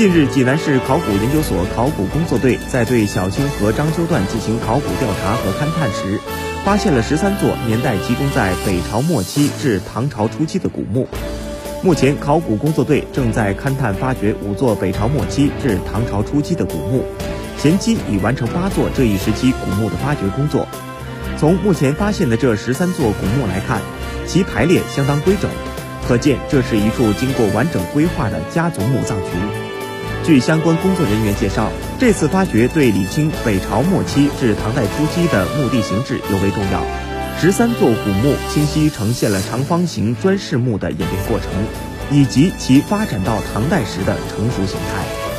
近日，济南市考古研究所考古工作队在对小清河章丘段进行考古调查和勘探时，发现了十三座年代集中在北朝末期至唐朝初期的古墓。目前，考古工作队正在勘探发掘五座北朝末期至唐朝初期的古墓，前期已完成八座这一时期古墓的发掘工作。从目前发现的这十三座古墓来看，其排列相当规整，可见这是一处经过完整规划的家族墓葬群。据相关工作人员介绍，这次发掘对理清北朝末期至唐代初期的墓地形制尤为重要。十三座古墓清晰呈现了长方形砖室墓的演变过程，以及其发展到唐代时的成熟形态。